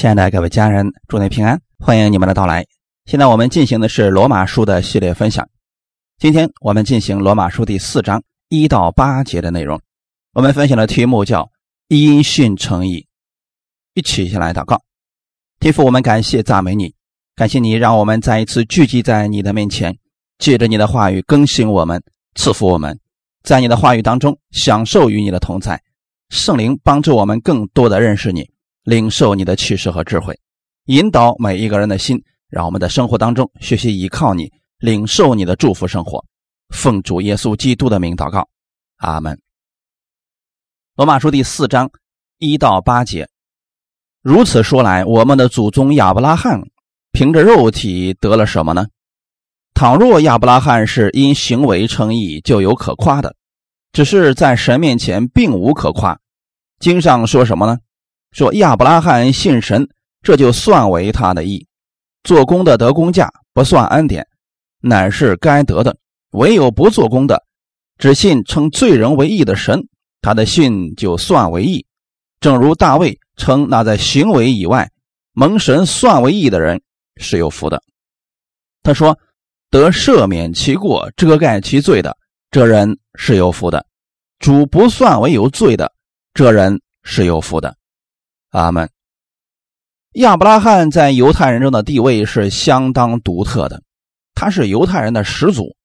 亲爱的各位家人，祝您平安，欢迎你们的到来。现在我们进行的是罗马书的系列分享，今天我们进行罗马书第四章一到八节的内容。我们分享的题目叫“因信称义”。一起先来祷告，天父，我们感谢赞美你，感谢你让我们再一次聚集在你的面前，借着你的话语更新我们，赐福我们，在你的话语当中享受与你的同在。圣灵帮助我们更多的认识你。领受你的启示和智慧，引导每一个人的心，让我们在生活当中学习依靠你，领受你的祝福生活。奉主耶稣基督的名祷告，阿门。罗马书第四章一到八节，如此说来，我们的祖宗亚伯拉罕凭着肉体得了什么呢？倘若亚伯拉罕是因行为称义，就有可夸的；只是在神面前并无可夸。经上说什么呢？说亚伯拉罕信神，这就算为他的义。做工的得工价，不算恩典，乃是该得的。唯有不做工的，只信称罪人为义的神，他的信就算为义。正如大卫称那在行为以外蒙神算为义的人是有福的。他说：“得赦免其过、遮盖其罪的，这人是有福的；主不算为有罪的，这人是有福的。”阿门。亚伯拉罕在犹太人中的地位是相当独特的，他是犹太人的始祖。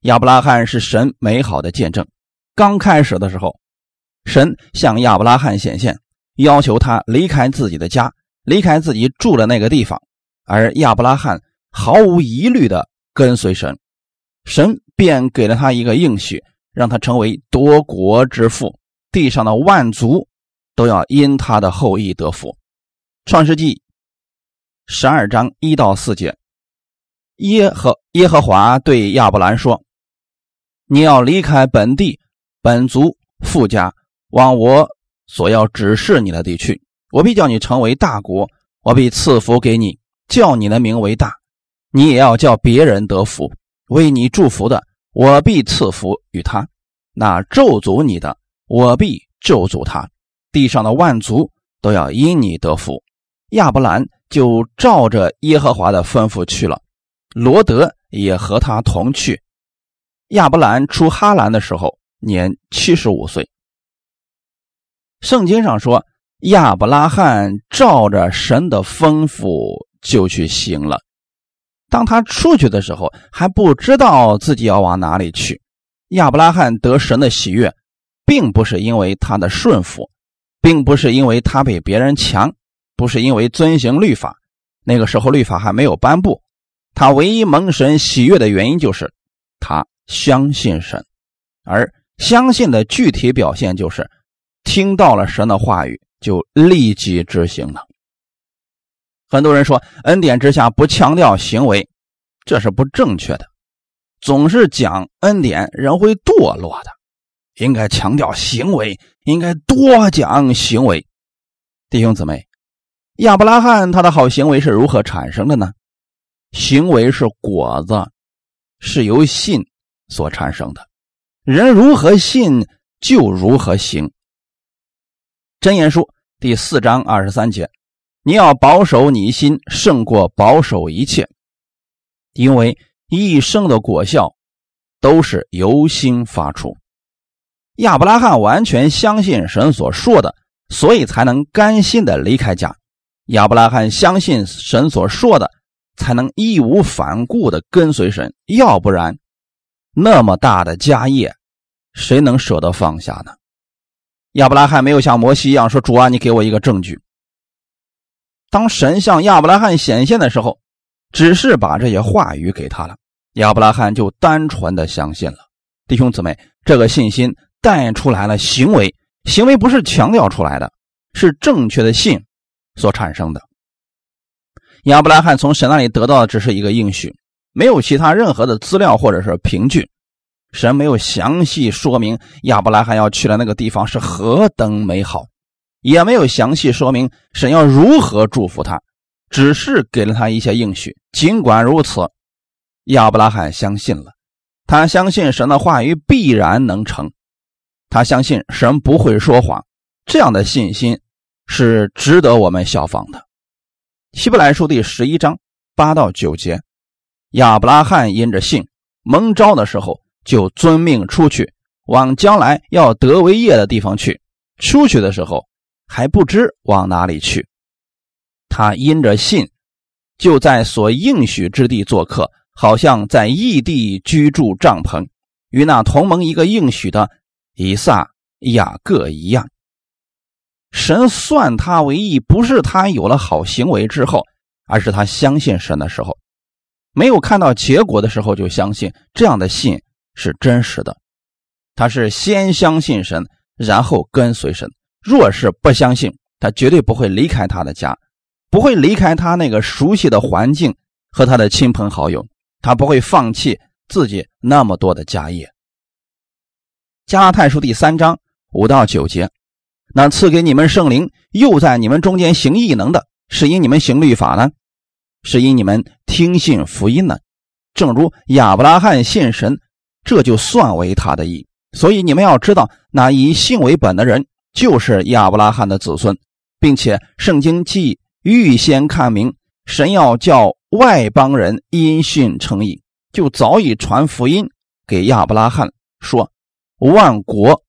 亚伯拉罕是神美好的见证。刚开始的时候，神向亚伯拉罕显现，要求他离开自己的家，离开自己住的那个地方，而亚伯拉罕毫无疑虑的跟随神。神便给了他一个应许，让他成为多国之父，地上的万族。都要因他的后裔得福。创世纪十二章一到四节，耶和耶和华对亚伯兰说：“你要离开本地、本族、富家，往我所要指示你的地去。我必叫你成为大国，我必赐福给你，叫你的名为大。你也要叫别人得福。为你祝福的，我必赐福与他；那咒诅你的，我必咒诅他。”地上的万族都要因你得福，亚伯兰就照着耶和华的吩咐去了，罗德也和他同去。亚伯兰出哈兰的时候年七十五岁。圣经上说，亚伯拉罕照着神的吩咐就去行了。当他出去的时候，还不知道自己要往哪里去。亚伯拉罕得神的喜悦，并不是因为他的顺服。并不是因为他比别人强，不是因为遵行律法，那个时候律法还没有颁布。他唯一蒙神喜悦的原因就是他相信神，而相信的具体表现就是听到了神的话语就立即执行了。很多人说恩典之下不强调行为，这是不正确的。总是讲恩典，人会堕落的。应该强调行为，应该多讲行为。弟兄姊妹，亚伯拉罕他的好行为是如何产生的呢？行为是果子，是由信所产生的。人如何信，就如何行。真言书第四章二十三节：你要保守你心，胜过保守一切，因为一生的果效都是由心发出。亚伯拉罕完全相信神所说的，所以才能甘心的离开家。亚伯拉罕相信神所说的，才能义无反顾的跟随神。要不然，那么大的家业，谁能舍得放下呢？亚伯拉罕没有像摩西一样说：“主啊，你给我一个证据。”当神向亚伯拉罕显现的时候，只是把这些话语给他了，亚伯拉罕就单纯的相信了。弟兄姊妹，这个信心。带出来了行为，行为不是强调出来的，是正确的信所产生的。亚伯拉罕从神那里得到的只是一个应许，没有其他任何的资料或者是凭据。神没有详细说明亚伯拉罕要去的那个地方是何等美好，也没有详细说明神要如何祝福他，只是给了他一些应许。尽管如此，亚伯拉罕相信了，他相信神的话语必然能成。他相信神不会说谎，这样的信心是值得我们效仿的。希伯来书第十一章八到九节，亚伯拉罕因着信蒙召的时候，就遵命出去，往将来要得为业的地方去。出去的时候还不知往哪里去，他因着信，就在所应许之地做客，好像在异地居住帐篷，与那同盟一个应许的以撒、雅各一样。神算他为义，不是他有了好行为之后，而是他相信神的时候，没有看到结果的时候就相信，这样的信是真实的。他是先相信神，然后跟随神。若是不相信，他绝对不会离开他的家，不会离开他那个熟悉的环境和他的亲朋好友，他不会放弃自己那么多的家业。加太书第三章五到九节。那赐给你们圣灵，又在你们中间行异能的，是因你们行律法呢，是因你们听信福音呢？正如亚伯拉罕信神，这就算为他的义。所以你们要知道，那以信为本的人，就是亚伯拉罕的子孙，并且圣经既预先看明，神要叫外邦人因信称义，就早已传福音给亚伯拉罕，说万国。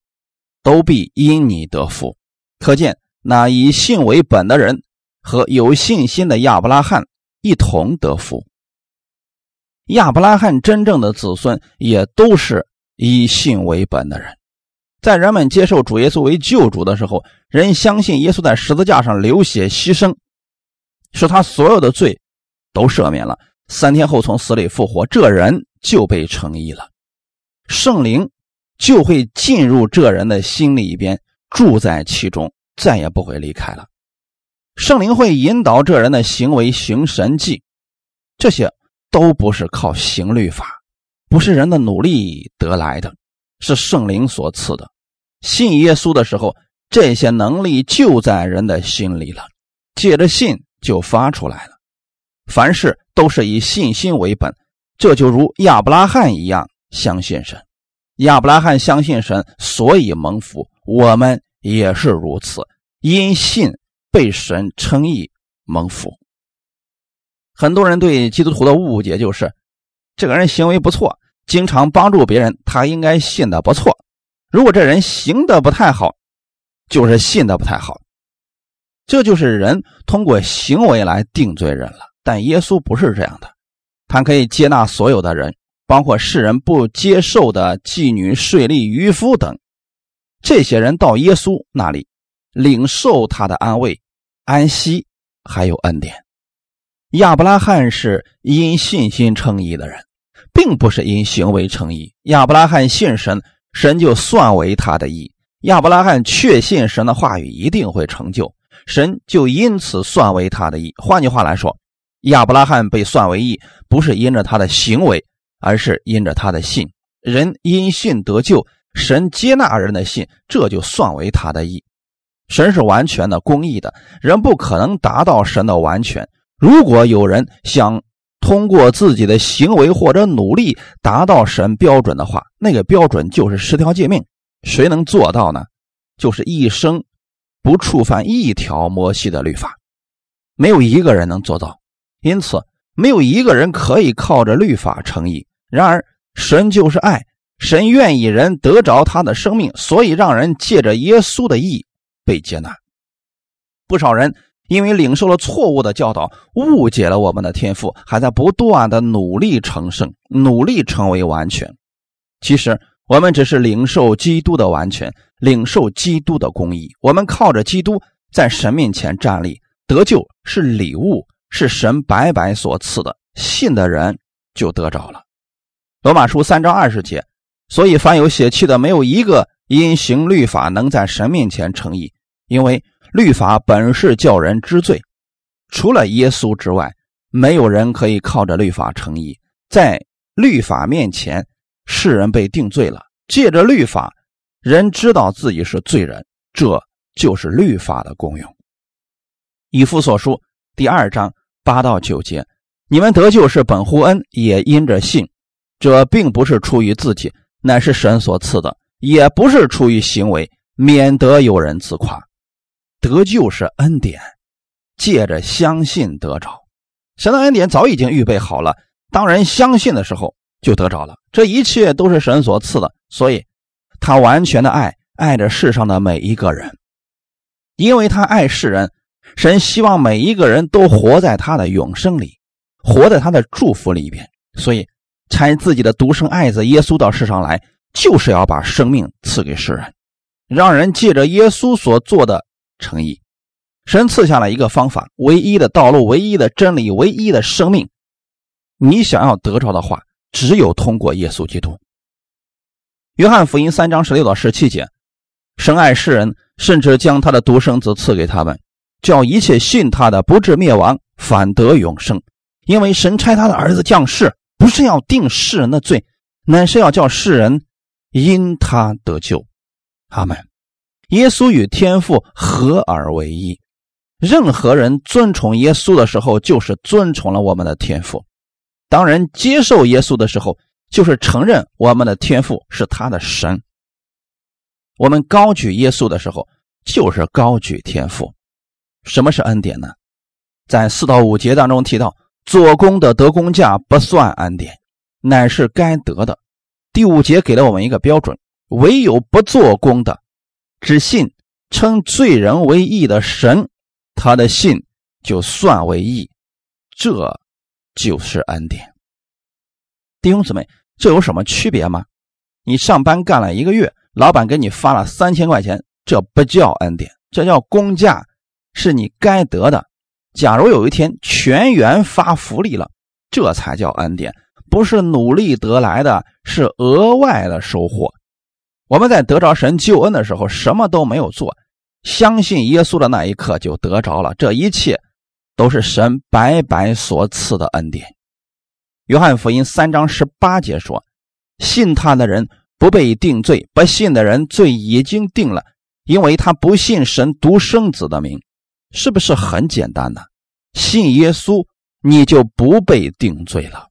都必因你得福，可见那以信为本的人和有信心的亚伯拉罕一同得福。亚伯拉罕真正的子孙也都是以信为本的人。在人们接受主耶稣为救主的时候，人相信耶稣在十字架上流血牺牲，使他所有的罪都赦免了。三天后从死里复活，这人就被称义了。圣灵。就会进入这人的心里边，住在其中，再也不会离开了。圣灵会引导这人的行为行神迹，这些都不是靠行律法，不是人的努力得来的，是圣灵所赐的。信耶稣的时候，这些能力就在人的心里了，借着信就发出来了。凡事都是以信心为本，这就如亚伯拉罕一样相信神。亚伯拉罕相信神，所以蒙福。我们也是如此，因信被神称义蒙福。很多人对基督徒的误解就是，这个人行为不错，经常帮助别人，他应该信的不错。如果这人行的不太好，就是信的不太好。这就是人通过行为来定罪人了。但耶稣不是这样的，他可以接纳所有的人。包括世人不接受的妓女、税吏、渔夫等，这些人到耶稣那里领受他的安慰、安息，还有恩典。亚伯拉罕是因信心称义的人，并不是因行为称义。亚伯拉罕信神，神就算为他的义。亚伯拉罕确信神的话语一定会成就，神就因此算为他的义。换句话来说，亚伯拉罕被算为义，不是因着他的行为。而是因着他的信，人因信得救，神接纳人的信，这就算为他的义。神是完全的、公义的，人不可能达到神的完全。如果有人想通过自己的行为或者努力达到神标准的话，那个标准就是十条诫命。谁能做到呢？就是一生不触犯一条摩西的律法，没有一个人能做到。因此，没有一个人可以靠着律法成义。然而，神就是爱，神愿意人得着他的生命，所以让人借着耶稣的义被接纳。不少人因为领受了错误的教导，误解了我们的天赋，还在不断的努力成圣，努力成为完全。其实，我们只是领受基督的完全，领受基督的公义。我们靠着基督在神面前站立，得救是礼物，是神白白所赐的，信的人就得着了。罗马书三章二十节，所以凡有血气的，没有一个因行律法能在神面前称义，因为律法本是叫人知罪，除了耶稣之外，没有人可以靠着律法称义。在律法面前，世人被定罪了。借着律法，人知道自己是罪人，这就是律法的功用。以父所书第二章八到九节，你们得救是本乎恩，也因着信。这并不是出于自己，乃是神所赐的；也不是出于行为，免得有人自夸。得救是恩典，借着相信得着。神的恩典早已经预备好了，当人相信的时候就得着了。这一切都是神所赐的，所以他完全的爱爱着世上的每一个人，因为他爱世人，神希望每一个人都活在他的永生里，活在他的祝福里边，所以差自己的独生爱子耶稣到世上来，就是要把生命赐给世人，让人借着耶稣所做的诚意。神赐下了一个方法，唯一的道路，唯一的真理，唯一的生命。你想要得着的话，只有通过耶稣基督。约翰福音三章十六到十七节：神爱世人，甚至将他的独生子赐给他们，叫一切信他的不至灭亡，反得永生。因为神差他的儿子降世，不是要定世人的罪，乃是要叫世人因他得救。阿门。耶稣与天父合而为一。任何人尊崇耶稣的时候，就是尊崇了我们的天赋；当人接受耶稣的时候，就是承认我们的天赋是他的神。我们高举耶稣的时候，就是高举天赋。什么是恩典呢？在四到五节当中提到，做工的得工价不算恩典，乃是该得的。第五节给了我们一个标准：唯有不做工的，只信称罪人为义的神。他的信就算为义，这就是恩典。弟兄姊妹，这有什么区别吗？你上班干了一个月，老板给你发了三千块钱，这不叫恩典，这叫工价，是你该得的。假如有一天全员发福利了，这才叫恩典，不是努力得来的，是额外的收获。我们在得着神救恩的时候，什么都没有做。相信耶稣的那一刻就得着了，这一切都是神白白所赐的恩典。约翰福音三章十八节说：“信他的人不被定罪，不信的人罪已经定了，因为他不信神独生子的名。”是不是很简单呢？信耶稣，你就不被定罪了。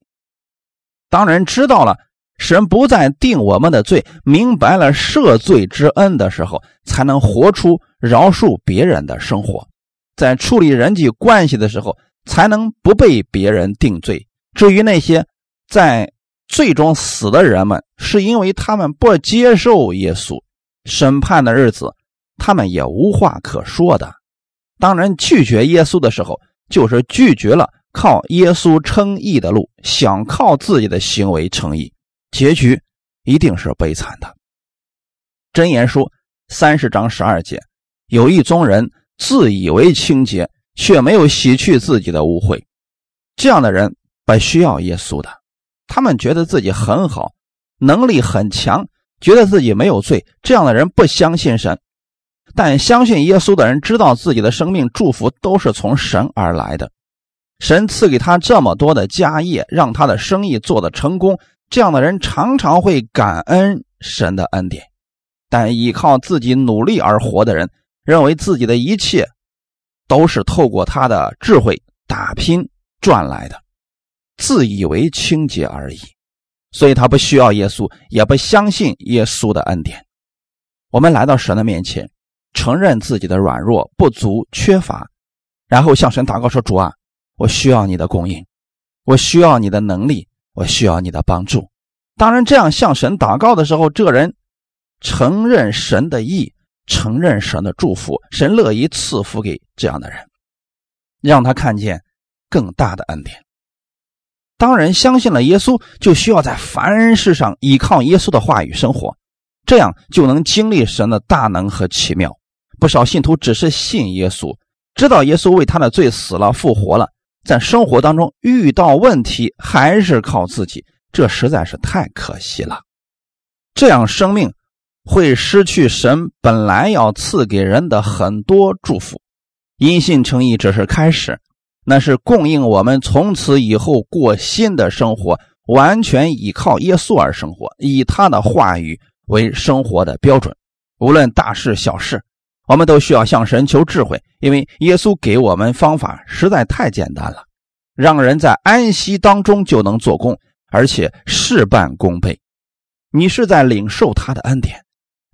当然知道了。神不再定我们的罪，明白了赦罪之恩的时候，才能活出饶恕别人的生活，在处理人际关系的时候，才能不被别人定罪。至于那些在最终死的人们，是因为他们不接受耶稣，审判的日子，他们也无话可说的。当然，拒绝耶稣的时候，就是拒绝了靠耶稣称义的路，想靠自己的行为称义。结局一定是悲惨的。真言书三十章十二节，有一宗人自以为清洁，却没有洗去自己的污秽。这样的人不需要耶稣的。他们觉得自己很好，能力很强，觉得自己没有罪。这样的人不相信神，但相信耶稣的人知道自己的生命祝福都是从神而来的。神赐给他这么多的家业，让他的生意做得成功。这样的人常常会感恩神的恩典，但依靠自己努力而活的人，认为自己的一切都是透过他的智慧打拼赚来的，自以为清洁而已。所以他不需要耶稣，也不相信耶稣的恩典。我们来到神的面前，承认自己的软弱、不足、缺乏，然后向神祷告说：“主啊，我需要你的供应，我需要你的能力。”我需要你的帮助。当然，这样向神祷告的时候，这个人承认神的意，承认神的祝福，神乐意赐福给这样的人，让他看见更大的恩典。当人相信了耶稣，就需要在凡人世上依靠耶稣的话语生活，这样就能经历神的大能和奇妙。不少信徒只是信耶稣，知道耶稣为他的罪死了、复活了。在生活当中遇到问题还是靠自己，这实在是太可惜了。这样生命会失去神本来要赐给人的很多祝福。因信称义只是开始，那是供应我们从此以后过新的生活，完全依靠耶稣而生活，以他的话语为生活的标准。无论大事小事。我们都需要向神求智慧，因为耶稣给我们方法实在太简单了，让人在安息当中就能做工，而且事半功倍。你是在领受他的恩典，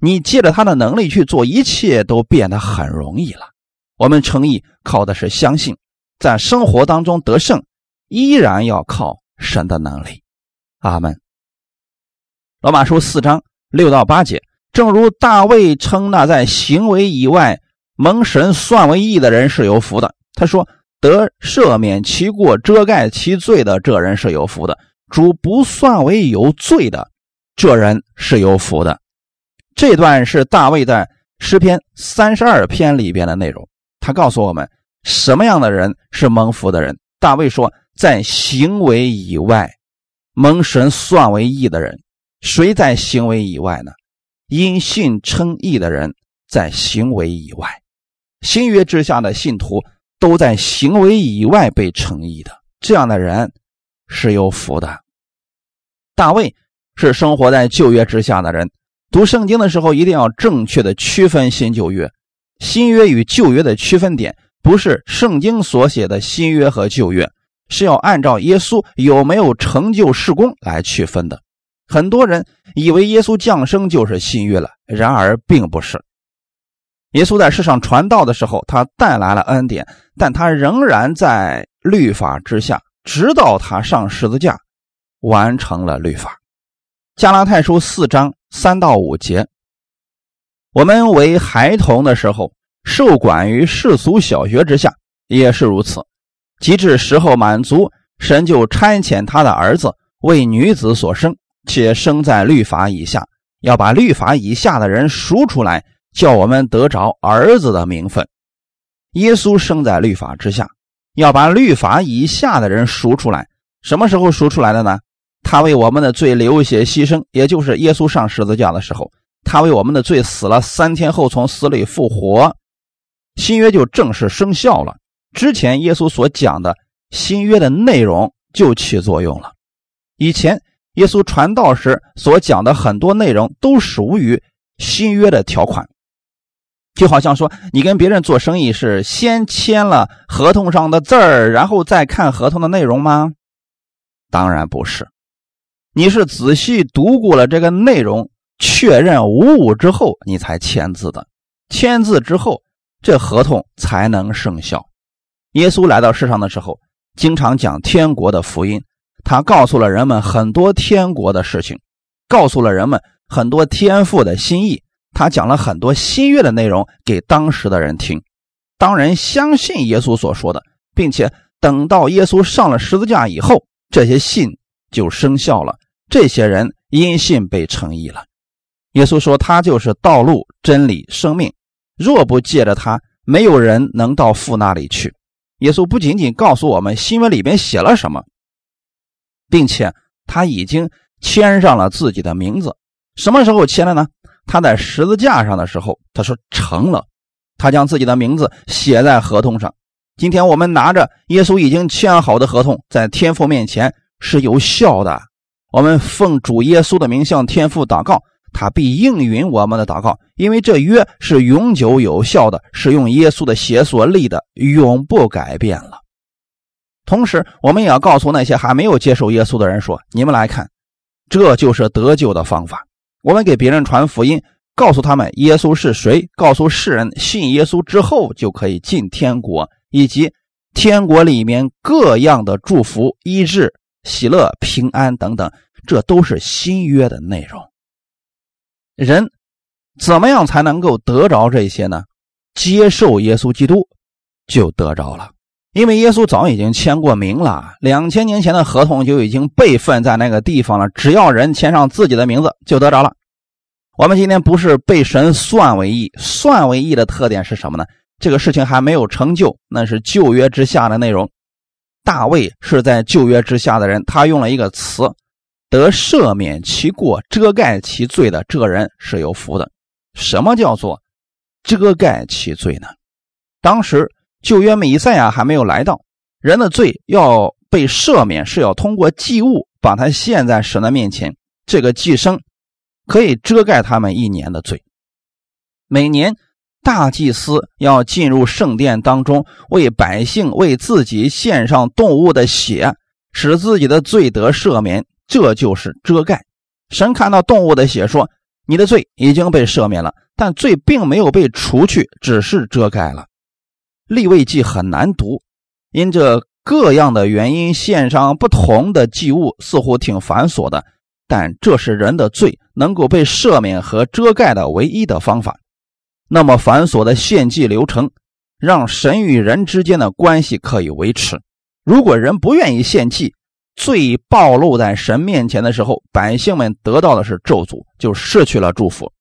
你借着他的能力去做，一切都变得很容易了。我们称义靠的是相信，在生活当中得胜，依然要靠神的能力。阿门。罗马书四章六到八节，正如大卫称那在行为以外蒙神算为义的人是有福的。他说：“得赦免其过、遮盖其罪的这人是有福的。主不算为有罪的，这人是有福的。”这段是大卫在诗篇三十二篇里边的内容。他告诉我们什么样的人是蒙福的人。大卫说，在行为以外蒙神算为义的人，谁在行为以外呢？因信称义的人在行为以外。新约之下的信徒都在行为以外被称义的，这样的人是有福的。大卫是生活在旧约之下的人。读圣经的时候，一定要正确的区分新旧约。新约与旧约的区分点，不是圣经所写的新约和旧约，是要按照耶稣有没有成就事工来区分的。很多人以为耶稣降生就是新约了，然而并不是。耶稣在世上传道的时候，他带来了恩典，但他仍然在律法之下，直到他上十字架，完成了律法。加拉太书四章。三到五节，我们为孩童的时候，受管于世俗小学之下，也是如此。及至时候满足，神就差遣他的儿子为女子所生，且生在律法以下，要把律法以下的人赎出来，叫我们得着儿子的名分。耶稣生在律法之下，要把律法以下的人赎出来。什么时候赎出来的呢？他为我们的罪流血牺牲，也就是耶稣上十字架的时候，他为我们的罪死了，三天后从死里复活，新约就正式生效了。之前耶稣所讲的新约的内容就起作用了。以前耶稣传道时所讲的很多内容都属于新约的条款，就好像说你跟别人做生意是先签了合同上的字儿，然后再看合同的内容吗？当然不是。你是仔细读过了这个内容，确认无误之后，你才签字的。签字之后，这合同才能生效。耶稣来到世上的时候，经常讲天国的福音，他告诉了人们很多天国的事情，告诉了人们很多天父的心意。他讲了很多新约的内容给当时的人听。当人相信耶稣所说的，并且等到耶稣上了十字架以后，这些信。就生效了。这些人因信被称义了。耶稣说：“他就是道路、真理、生命。若不借着他，没有人能到父那里去。”耶稣不仅仅告诉我们新闻里边写了什么，并且他已经签上了自己的名字。什么时候签的呢？他在十字架上的时候，他说成了。他将自己的名字写在合同上。今天我们拿着耶稣已经签好的合同，在天父面前。是有效的。我们奉主耶稣的名向天父祷告，他必应允我们的祷告，因为这约是永久有效的，是用耶稣的血所立的，永不改变了。同时，我们也要告诉那些还没有接受耶稣的人说：“你们来看，这就是得救的方法。我们给别人传福音，告诉他们耶稣是谁，告诉世人信耶稣之后就可以进天国，以及天国里面各样的祝福医治。”喜乐、平安等等，这都是新约的内容。人怎么样才能够得着这些呢？接受耶稣基督就得着了，因为耶稣早已经签过名了，两千年前的合同就已经备份在那个地方了。只要人签上自己的名字，就得着了。我们今天不是被神算为义，算为义的特点是什么呢？这个事情还没有成就，那是旧约之下的内容。大卫是在旧约之下的人，他用了一个词：“得赦免其过、遮盖其罪的这个人是有福的。”什么叫做遮盖其罪呢？当时旧约弥赛亚还没有来到，人的罪要被赦免，是要通过祭物把它献在神的面前。这个祭牲可以遮盖他们一年的罪，每年。大祭司要进入圣殿当中，为百姓、为自己献上动物的血，使自己的罪得赦免。这就是遮盖。神看到动物的血，说：“你的罪已经被赦免了，但罪并没有被除去，只是遮盖了。”立位记很难读，因这各样的原因献上不同的祭物，似乎挺繁琐的。但这是人的罪能够被赦免和遮盖的唯一的方法。那么繁琐的献祭流程，让神与人之间的关系可以维持。如果人不愿意献祭，罪暴露在神面前的时候，百姓们得到的是咒诅，就失去了祝福。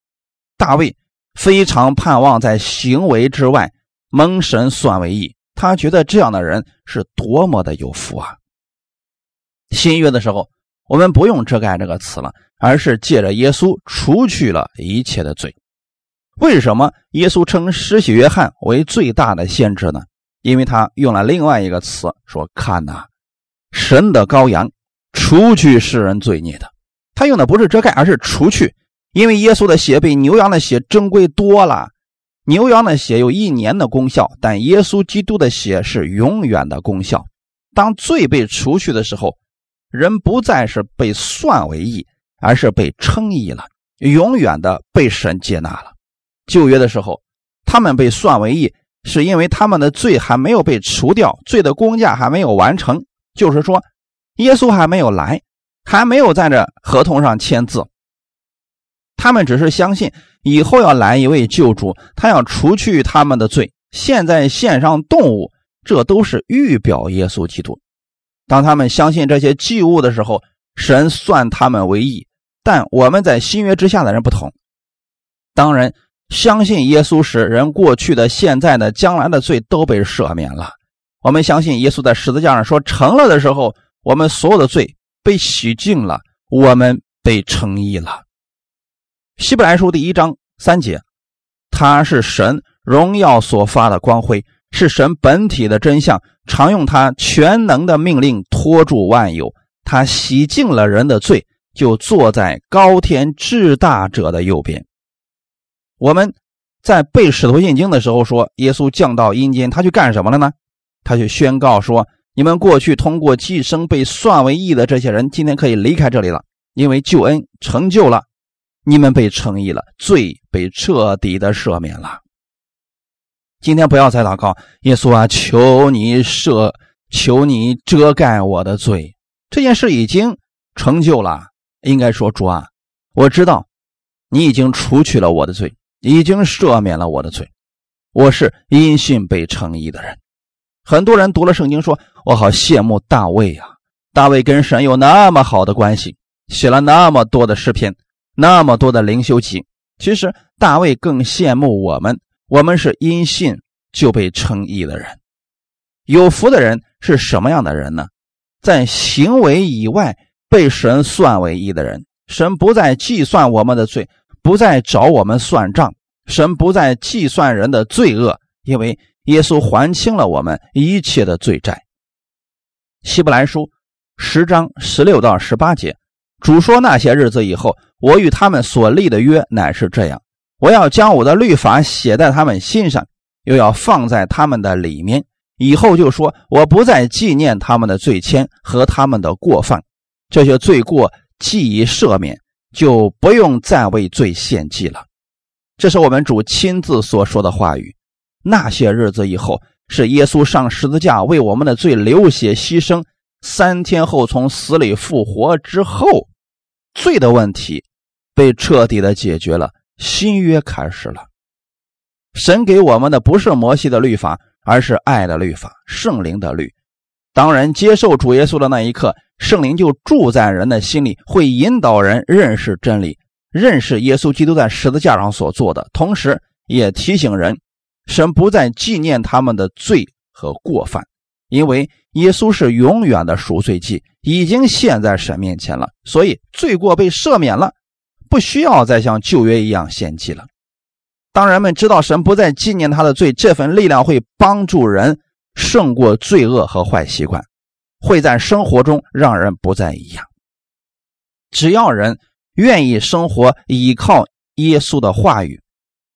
大卫非常盼望在行为之外蒙神算为义，他觉得这样的人是多么的有福啊！新约的时候。我们不用“遮盖”这个词了，而是借着耶稣除去了一切的罪。为什么耶稣称施洗约翰为最大的先知呢？因为他用了另外一个词，说：“看呐，神的羔羊，除去世人罪孽的。”他用的不是遮盖，而是除去。因为耶稣的血比牛羊的血珍贵多了。牛羊的血有一年的功效，但耶稣基督的血是永远的功效。当罪被除去的时候。人不再是被算为义，而是被称义了，永远的被神接纳了。旧约的时候，他们被算为义，是因为他们的罪还没有被除掉，罪的工价还没有完成，就是说，耶稣还没有来，还没有在这合同上签字。他们只是相信以后要来一位救主，他要除去他们的罪。现在献上动物，这都是预表耶稣基督。当他们相信这些祭物的时候，神算他们为义。但我们在新约之下的人不同。当然，相信耶稣时，人过去的、现在的、将来的罪都被赦免了。我们相信耶稣在十字架上说成了的时候，我们所有的罪被洗净了，我们被称义了。希伯来书第一章三节，他是神荣耀所发的光辉。是神本体的真相，常用他全能的命令托住万有。他洗净了人的罪，就坐在高天至大者的右边。我们在背使徒信经的时候说，耶稣降到阴间，他去干什么了呢？他去宣告说：你们过去通过寄生被算为义的这些人，今天可以离开这里了，因为救恩成就了，你们被称义了，罪被彻底的赦免了。今天不要再祷告，耶稣啊，求你赦，求你遮盖我的罪。这件事已经成就了，应该说主啊，我知道你已经除去了我的罪，已经赦免了我的罪。我是因信被称义的人。很多人读了圣经说：“我好羡慕大卫呀，大卫跟神有那么好的关系，写了那么多的诗篇，那么多的灵修集。”其实大卫更羡慕我们。我们是因信就被称义的人，有福的人是什么样的人呢？在行为以外被神算为义的人，神不再计算我们的罪，不再找我们算账，神不再计算人的罪恶，因为耶稣还清了我们一切的罪债。希伯来书十章十六到十八节，主说那些日子以后，我与他们所立的约乃是这样。我要将我的律法写在他们心上，又要放在他们的里面。以后就说，我不再纪念他们的罪愆和他们的过犯，这些罪过既已赦免，就不用再为罪献祭了。这是我们主亲自所说的话语。那些日子以后，是耶稣上十字架为我们的罪流血牺牲，三天后从死里复活之后，罪的问题被彻底的解决了。新约开始了，神给我们的不是摩西的律法，而是爱的律法，圣灵的律。当人接受主耶稣的那一刻，圣灵就住在人的心里，会引导人认识真理，认识耶稣基督在十字架上所做的，同时也提醒人，神不再纪念他们的罪和过犯，因为耶稣是永远的赎罪祭，已经献在神面前了，所以罪过被赦免了。不需要再像旧约一样献祭了。当人们知道神不再纪念他的罪，这份力量会帮助人胜过罪恶和坏习惯，会在生活中让人不再一样。只要人愿意生活依靠耶稣的话语，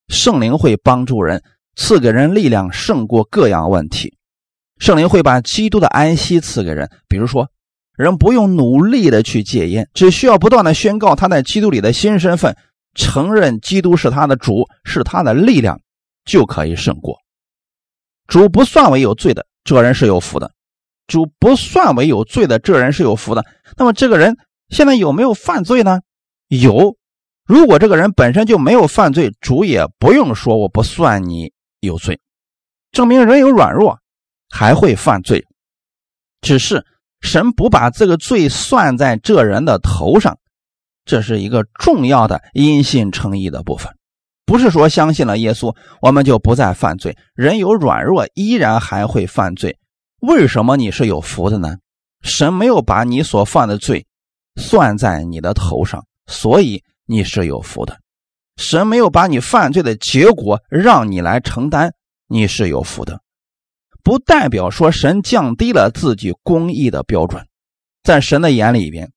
圣灵会帮助人，赐给人力量胜过各样问题。圣灵会把基督的安息赐给人，比如说。人不用努力的去戒烟，只需要不断的宣告他在基督里的新身份，承认基督是他的主，是他的力量，就可以胜过。主不算为有罪的，这人是有福的；主不算为有罪的，这人是有福的。那么这个人现在有没有犯罪呢？有。如果这个人本身就没有犯罪，主也不用说我不算你有罪，证明人有软弱，还会犯罪。只是神不把这个罪算在这人的头上，这是一个重要的因信称义的部分。不是说相信了耶稣，我们就不再犯罪。人有软弱，依然还会犯罪。为什么你是有福的呢？神没有把你所犯的罪算在你的头上，所以。你是有福的，神没有把你犯罪的结果让你来承担，你是有福的，不代表说神降低了自己公义的标准，在神的眼里边，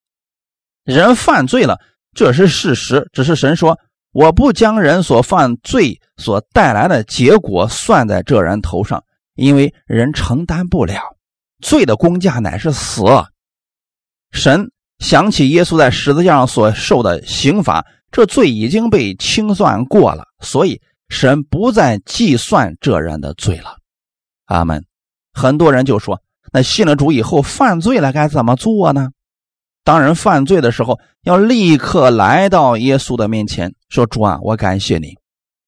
人犯罪了，这是事实，只是神说我不将人所犯罪所带来的结果算在这人头上，因为人承担不了，罪的公价乃是死，神。想起耶稣在十字架上所受的刑罚，这罪已经被清算过了，所以神不再计算这人的罪了。阿门。很多人就说：“那信了主以后犯罪了该怎么做呢？”当人犯罪的时候，要立刻来到耶稣的面前，说：“主啊，我感谢你，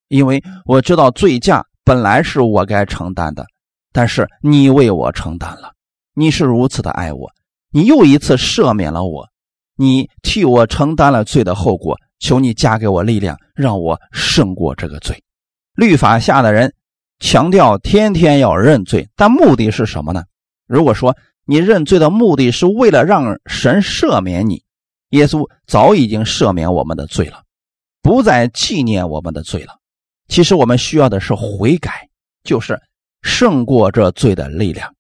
因为我知道罪驾本来是我该承担的，但是你为我承担了，你是如此的爱我。”你又一次赦免了我，你替我承担了罪的后果。求你加给我力量，让我胜过这个罪。律法下的人强调天天要认罪，但目的是什么呢？如果说你认罪的目的是为了让神赦免你，耶稣早已经赦免我们的罪了，不再纪念我们的罪了。其实我们需要的是悔改，就是胜过这罪的力量。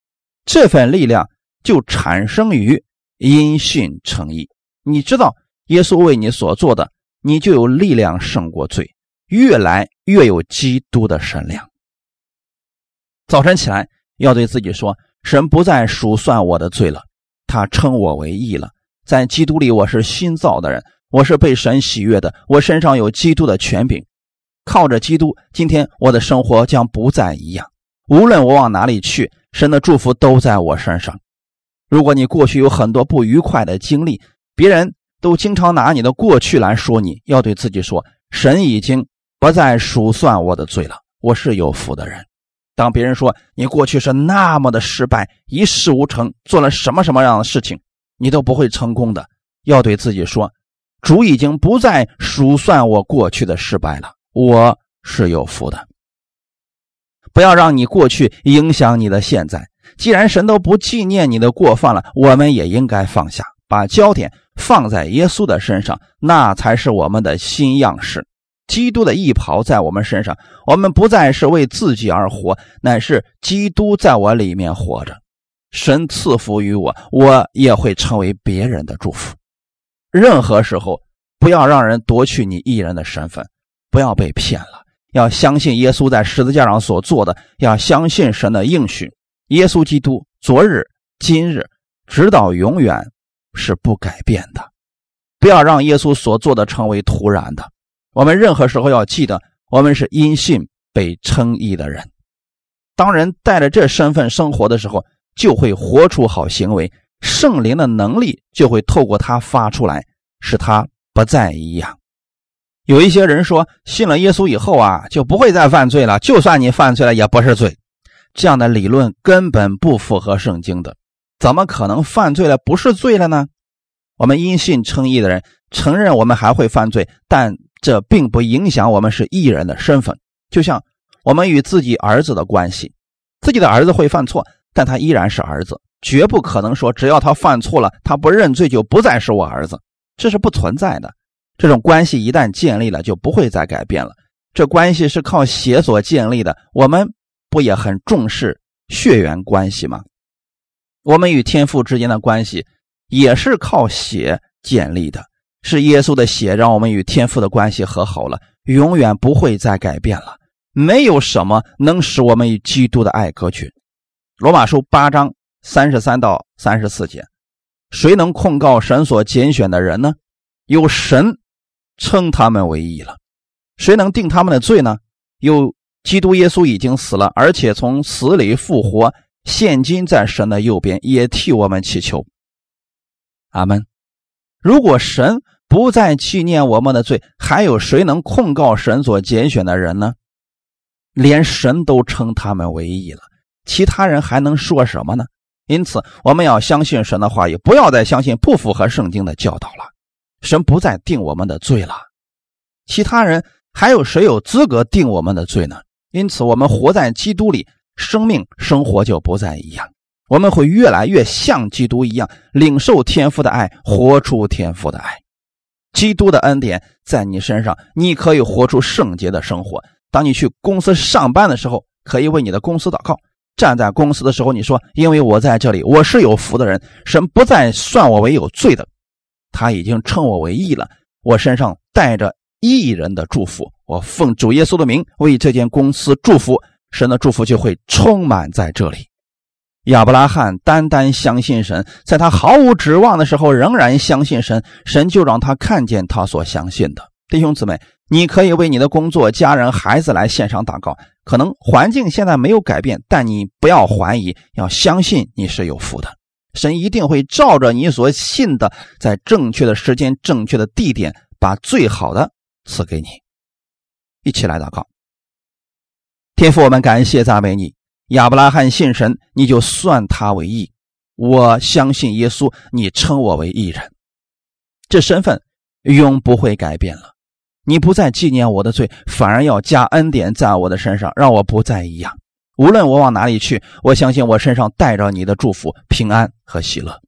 这份力量。就产生于因信称义。你知道耶稣为你所做的，你就有力量胜过罪，越来越有基督的神量。早晨起来要对自己说：“神不再数算我的罪了，他称我为义了。在基督里，我是新造的人，我是被神喜悦的，我身上有基督的权柄。靠着基督，今天我的生活将不再一样。无论我往哪里去，神的祝福都在我身上。”如果你过去有很多不愉快的经历，别人都经常拿你的过去来说，你要对自己说：神已经不再数算我的罪了，我是有福的人。当别人说你过去是那么的失败，一事无成，做了什么什么样的事情，你都不会成功的，要对自己说：主已经不再数算我过去的失败了，我是有福的。不要让你过去影响你的现在。既然神都不纪念你的过犯了，我们也应该放下，把焦点放在耶稣的身上，那才是我们的新样式。基督的义袍在我们身上，我们不再是为自己而活，乃是基督在我里面活着。神赐福于我，我也会成为别人的祝福。任何时候，不要让人夺去你艺人的身份，不要被骗了。要相信耶稣在十字架上所做的，要相信神的应许。耶稣基督昨日、今日，直到永远是不改变的。不要让耶稣所做的成为突然的。我们任何时候要记得，我们是因信被称义的人。当人带着这身份生活的时候，就会活出好行为，圣灵的能力就会透过他发出来，使他不再一样。有一些人说，信了耶稣以后啊，就不会再犯罪了。就算你犯罪了，也不是罪。这样的理论根本不符合圣经的，怎么可能犯罪了不是罪了呢？我们因信称义的人承认我们还会犯罪，但这并不影响我们是艺人的身份。就像我们与自己儿子的关系，自己的儿子会犯错，但他依然是儿子，绝不可能说只要他犯错了，他不认罪就不再是我儿子，这是不存在的。这种关系一旦建立了，就不会再改变了。这关系是靠血所建立的，我们。不也很重视血缘关系吗？我们与天父之间的关系也是靠血建立的，是耶稣的血让我们与天父的关系和好了，永远不会再改变了。没有什么能使我们与基督的爱隔绝。罗马书八章三十三到三十四节，谁能控告神所拣选的人呢？有神称他们为义了。谁能定他们的罪呢？有。基督耶稣已经死了，而且从死里复活，现今在神的右边，也替我们祈求。阿门。如果神不再纪念我们的罪，还有谁能控告神所拣选的人呢？连神都称他们为义了，其他人还能说什么呢？因此，我们要相信神的话语，不要再相信不符合圣经的教导了。神不再定我们的罪了，其他人还有谁有资格定我们的罪呢？因此，我们活在基督里，生命生活就不再一样。我们会越来越像基督一样，领受天父的爱，活出天父的爱。基督的恩典在你身上，你可以活出圣洁的生活。当你去公司上班的时候，可以为你的公司祷告；站在公司的时候，你说：“因为我在这里，我是有福的人，神不再算我为有罪的，他已经称我为义了。我身上带着义人的祝福，我奉主耶稣的名为这间公司祝福，神的祝福就会充满在这里。”亚伯拉罕单单相信神，在他毫无指望的时候，仍然相信神，神就让他看见他所相信的。弟兄姊妹。你可以为你的工作、家人、孩子来献上祷告。可能环境现在没有改变，但你不要怀疑，要相信你是有福的。神一定会照着你所信的，在正确的时间、正确的地点，把最好的赐给你。一起来祷告，天父，我们感谢赞美你。亚伯拉罕信神，你就算他为义；我相信耶稣，你称我为义人。这身份永不会改变了。你不再纪念我的罪，反而要加恩典在我的身上，让我不再一样。无论我往哪里去，我相信我身上带着你的祝福、平安和喜乐，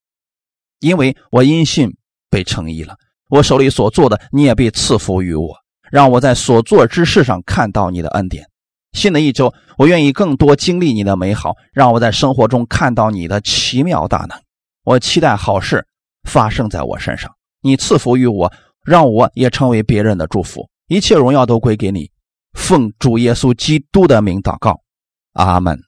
因为我因信被称义了。我手里所做的，你也被赐福于我，让我在所做之事上看到你的恩典。新的一周，我愿意更多经历你的美好，让我在生活中看到你的奇妙大能。我期待好事发生在我身上，你赐福于我。让我也成为别人的祝福，一切荣耀都归给你。奉主耶稣基督的名祷告，阿门。